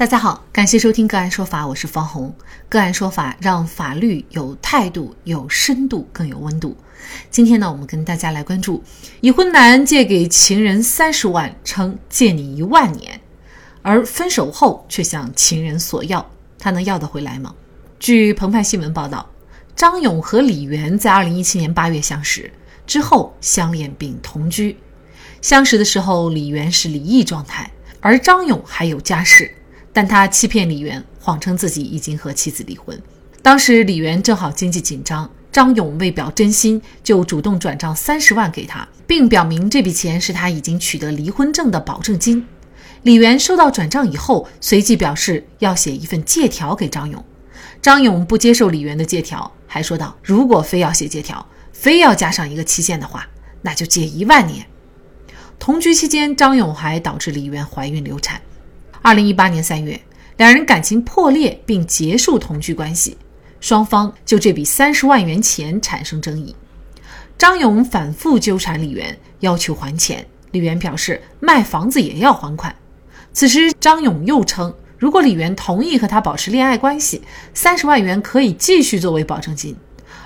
大家好，感谢收听个案说法，我是方红。个案说法让法律有态度、有深度、更有温度。今天呢，我们跟大家来关注：已婚男借给情人三十万，称借你一万年，而分手后却向情人索要，他能要得回来吗？据澎湃新闻报道，张勇和李媛在二零一七年八月相识，之后相恋并同居。相识的时候，李媛是离异状态，而张勇还有家室。但他欺骗李媛，谎称自己已经和妻子离婚。当时李媛正好经济紧张，张勇为表真心，就主动转账三十万给他，并表明这笔钱是他已经取得离婚证的保证金。李媛收到转账以后，随即表示要写一份借条给张勇。张勇不接受李媛的借条，还说道：“如果非要写借条，非要加上一个期限的话，那就借一万年。”同居期间，张勇还导致李媛怀孕流产。二零一八年三月，两人感情破裂并结束同居关系，双方就这笔三十万元钱产生争议。张勇反复纠缠李媛，要求还钱，李媛表示卖房子也要还款。此时，张勇又称，如果李媛同意和他保持恋爱关系，三十万元可以继续作为保证金。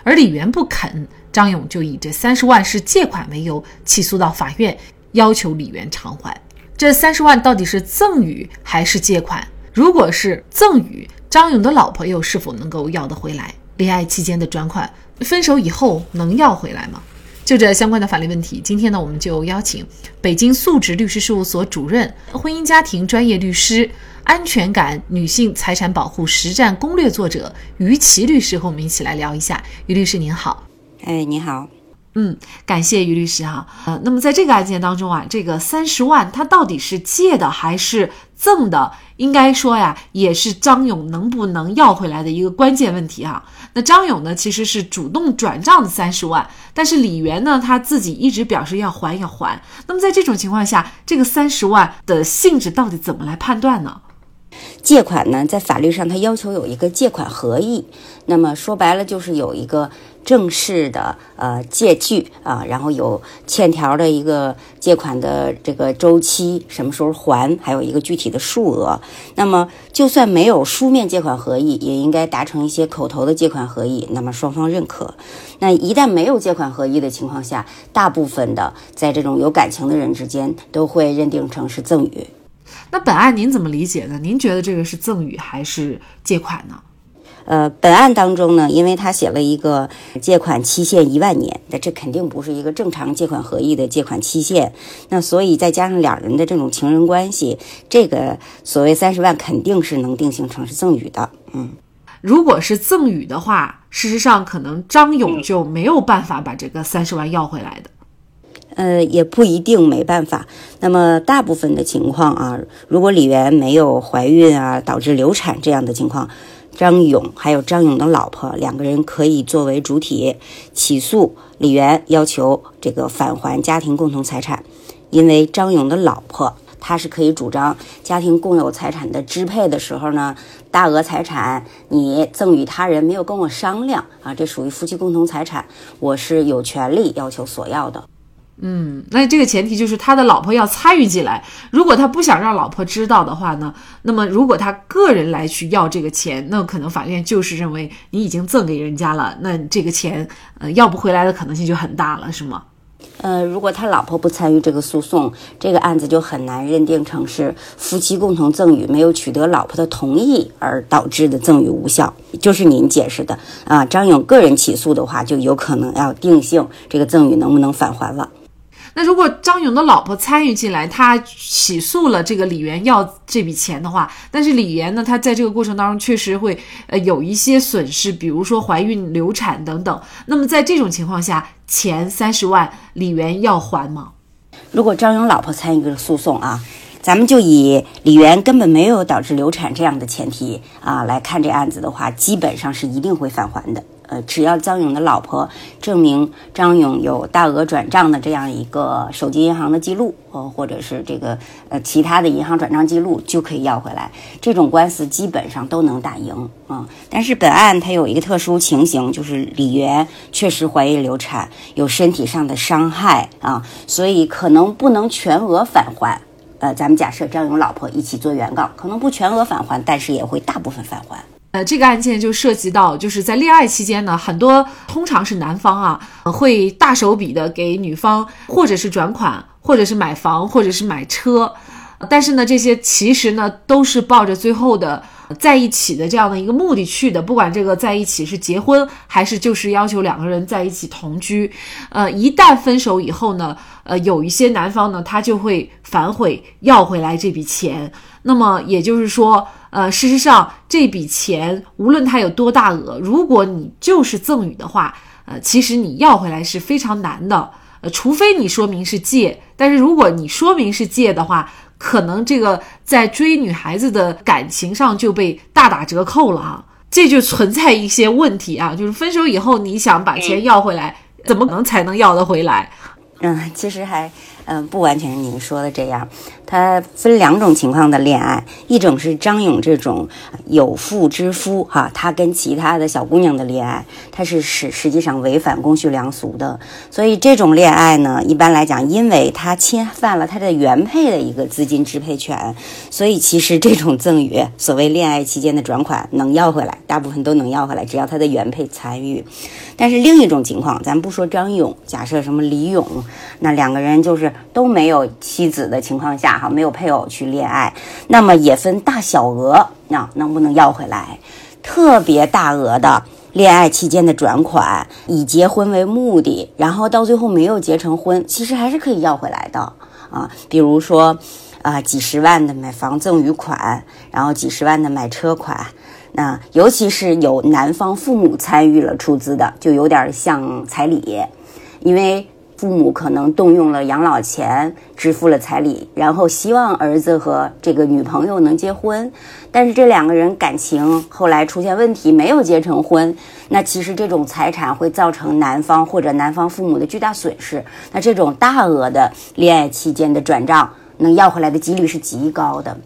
而李媛不肯，张勇就以这三十万是借款为由起诉到法院，要求李媛偿还。这三十万到底是赠与还是借款？如果是赠与，张勇的老婆又是否能够要得回来？恋爱期间的转款，分手以后能要回来吗？就这相关的法律问题，今天呢，我们就邀请北京素质律师事务所主任、婚姻家庭专业律师、安全感女性财产保护实战攻略作者于琦律师和我们一起来聊一下。于律师您好，哎，你好。嗯，感谢于律师哈。呃，那么在这个案件当中啊，这个三十万他到底是借的还是赠的？应该说呀，也是张勇能不能要回来的一个关键问题哈。那张勇呢，其实是主动转账的三十万，但是李媛呢，他自己一直表示要还要还。那么在这种情况下，这个三十万的性质到底怎么来判断呢？借款呢，在法律上它要求有一个借款合意，那么说白了就是有一个正式的呃借据啊，然后有欠条的一个借款的这个周期，什么时候还，还有一个具体的数额。那么就算没有书面借款合意，也应该达成一些口头的借款合意，那么双方认可。那一旦没有借款合意的情况下，大部分的在这种有感情的人之间都会认定成是赠与。那本案您怎么理解呢？您觉得这个是赠与还是借款呢？呃，本案当中呢，因为他写了一个借款期限一万年，那这肯定不是一个正常借款合意的借款期限。那所以再加上两人的这种情人关系，这个所谓三十万肯定是能定性成是赠与的。嗯，如果是赠与的话，事实上可能张勇就没有办法把这个三十万要回来的。呃，也不一定没办法。那么大部分的情况啊，如果李媛没有怀孕啊，导致流产这样的情况，张勇还有张勇的老婆两个人可以作为主体起诉李媛，要求这个返还家庭共同财产。因为张勇的老婆她是可以主张家庭共有财产的支配的时候呢，大额财产你赠与他人没有跟我商量啊，这属于夫妻共同财产，我是有权利要求索要的。嗯，那这个前提就是他的老婆要参与进来。如果他不想让老婆知道的话呢，那么如果他个人来去要这个钱，那可能法院就是认为你已经赠给人家了，那这个钱呃要不回来的可能性就很大了，是吗？呃，如果他老婆不参与这个诉讼，这个案子就很难认定成是夫妻共同赠与没有取得老婆的同意而导致的赠与无效，就是您解释的啊。张勇个人起诉的话，就有可能要定性这个赠与能不能返还了。那如果张勇的老婆参与进来，他起诉了这个李媛要这笔钱的话，但是李媛呢，她在这个过程当中确实会呃有一些损失，比如说怀孕、流产等等。那么在这种情况下，钱三十万，李媛要还吗？如果张勇老婆参与这个诉讼啊，咱们就以李媛根本没有导致流产这样的前提啊来看这案子的话，基本上是一定会返还的。呃，只要张勇的老婆证明张勇有大额转账的这样一个手机银行的记录，呃，或者是这个呃其他的银行转账记录，就可以要回来。这种官司基本上都能打赢啊。但是本案它有一个特殊情形，就是李媛确实怀疑流产，有身体上的伤害啊，所以可能不能全额返还。呃，咱们假设张勇老婆一起做原告，可能不全额返还，但是也会大部分返还。呃，这个案件就涉及到，就是在恋爱期间呢，很多通常是男方啊会大手笔的给女方，或者是转款，或者是买房，或者是买车，但是呢，这些其实呢都是抱着最后的在一起的这样的一个目的去的，不管这个在一起是结婚，还是就是要求两个人在一起同居，呃，一旦分手以后呢，呃，有一些男方呢他就会反悔要回来这笔钱，那么也就是说。呃，事实上，这笔钱无论它有多大额，如果你就是赠与的话，呃，其实你要回来是非常难的。呃，除非你说明是借，但是如果你说明是借的话，可能这个在追女孩子的感情上就被大打折扣了啊，这就存在一些问题啊。就是分手以后，你想把钱要回来，怎么能才能要得回来？嗯，其实还。嗯，不完全是您说的这样，它分两种情况的恋爱，一种是张勇这种有妇之夫哈，他跟其他的小姑娘的恋爱，他是实实际上违反公序良俗的，所以这种恋爱呢，一般来讲，因为他侵犯了他的原配的一个资金支配权，所以其实这种赠与，所谓恋爱期间的转款能要回来，大部分都能要回来，只要他的原配参与。但是另一种情况，咱不说张勇，假设什么李勇，那两个人就是。都没有妻子的情况下，哈，没有配偶去恋爱，那么也分大小额，那能不能要回来？特别大额的恋爱期间的转款，以结婚为目的，然后到最后没有结成婚，其实还是可以要回来的啊。比如说，啊，几十万的买房赠与款，然后几十万的买车款，那尤其是有男方父母参与了出资的，就有点像彩礼，因为。父母可能动用了养老钱，支付了彩礼，然后希望儿子和这个女朋友能结婚，但是这两个人感情后来出现问题，没有结成婚。那其实这种财产会造成男方或者男方父母的巨大损失。那这种大额的恋爱期间的转账，能要回来的几率是极高的。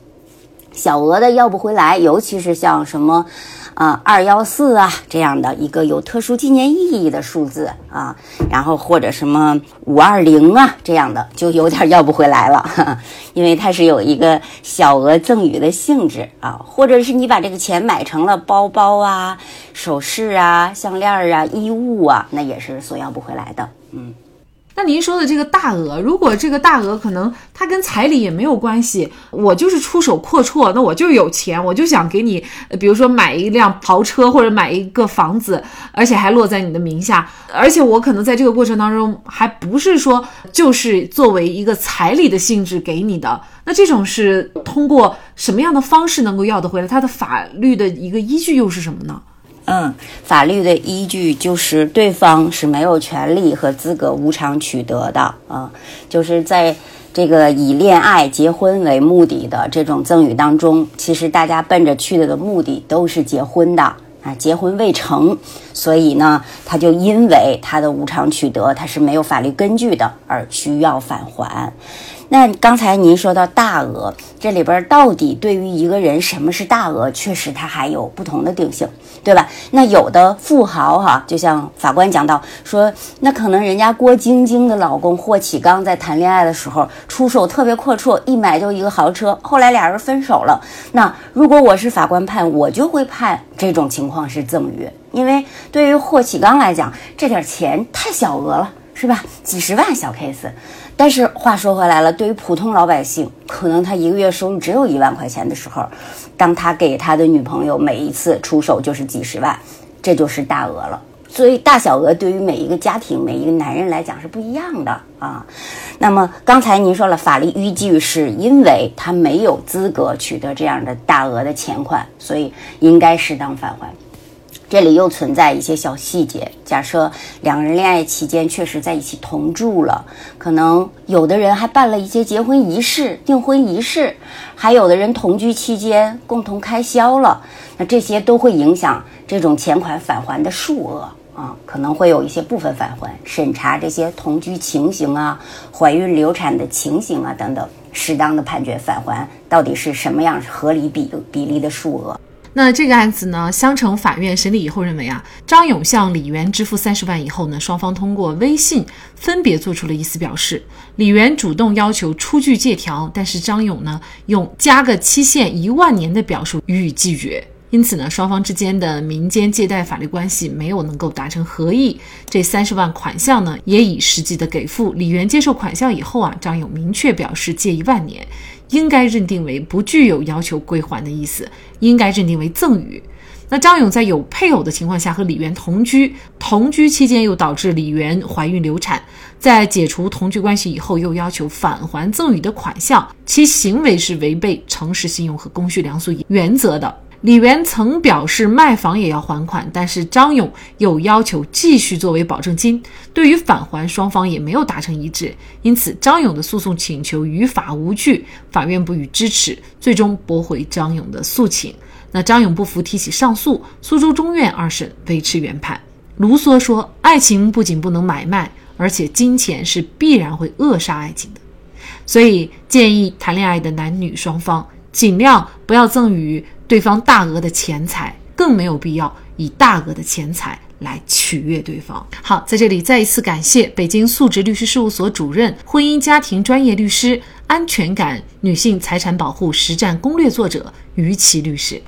小额的要不回来，尤其是像什么。啊，二幺四啊，这样的一个有特殊纪念意义的数字啊，然后或者什么五二零啊这样的，就有点要不回来了，因为它是有一个小额赠与的性质啊，或者是你把这个钱买成了包包啊、首饰啊、项链啊、衣物啊，那也是索要不回来的，嗯。那您说的这个大额，如果这个大额可能它跟彩礼也没有关系，我就是出手阔绰，那我就有钱，我就想给你，比如说买一辆豪车或者买一个房子，而且还落在你的名下，而且我可能在这个过程当中还不是说就是作为一个彩礼的性质给你的，那这种是通过什么样的方式能够要得回来？它的法律的一个依据又是什么呢？嗯，法律的依据就是对方是没有权利和资格无偿取得的啊，就是在这个以恋爱、结婚为目的的这种赠与当中，其实大家奔着去的的目的都是结婚的啊，结婚未成，所以呢，他就因为他的无偿取得，他是没有法律根据的，而需要返还。那刚才您说到大额，这里边到底对于一个人什么是大额，确实它还有不同的定性，对吧？那有的富豪哈，就像法官讲到说，那可能人家郭晶晶的老公霍启刚在谈恋爱的时候出手特别阔绰，一买就一个豪车，后来俩人分手了。那如果我是法官判，我就会判这种情况是赠与，因为对于霍启刚来讲，这点钱太小额了，是吧？几十万小 case。但是话说回来了，对于普通老百姓，可能他一个月收入只有一万块钱的时候，当他给他的女朋友每一次出手就是几十万，这就是大额了。所以大小额对于每一个家庭、每一个男人来讲是不一样的啊。那么刚才您说了，法律依据是因为他没有资格取得这样的大额的钱款，所以应该适当返还。这里又存在一些小细节。假设两个人恋爱期间确实在一起同住了，可能有的人还办了一些结婚仪式、订婚仪式，还有的人同居期间共同开销了，那这些都会影响这种钱款返还的数额啊，可能会有一些部分返还。审查这些同居情形啊、怀孕流产的情形啊等等，适当的判决返还到底是什么样合理比比例的数额。那这个案子呢，襄城法院审理以后认为啊，张勇向李元支付三十万以后呢，双方通过微信分别做出了意思表示。李元主动要求出具借条，但是张勇呢，用加个期限一万年的表述予以拒绝。因此呢，双方之间的民间借贷法律关系没有能够达成合意。这三十万款项呢，也已实际的给付。李元接受款项以后啊，张勇明确表示借一万年，应该认定为不具有要求归还的意思，应该认定为赠与。那张勇在有配偶的情况下和李媛同居，同居期间又导致李媛怀孕流产，在解除同居关系以后又要求返还赠与的款项，其行为是违背诚实信用和公序良俗原则的。李元曾表示卖房也要还款，但是张勇又要求继续作为保证金。对于返还，双方也没有达成一致，因此张勇的诉讼请求于法无据，法院不予支持，最终驳回张勇的诉请。那张勇不服，提起上诉，苏州中院二审维持原判。卢梭说：“爱情不仅不能买卖，而且金钱是必然会扼杀爱情的。”所以建议谈恋爱的男女双方尽量不要赠予。对方大额的钱财，更没有必要以大额的钱财来取悦对方。好，在这里再一次感谢北京素质律师事务所主任、婚姻家庭专业律师、安全感女性财产保护实战攻略作者于琦律师。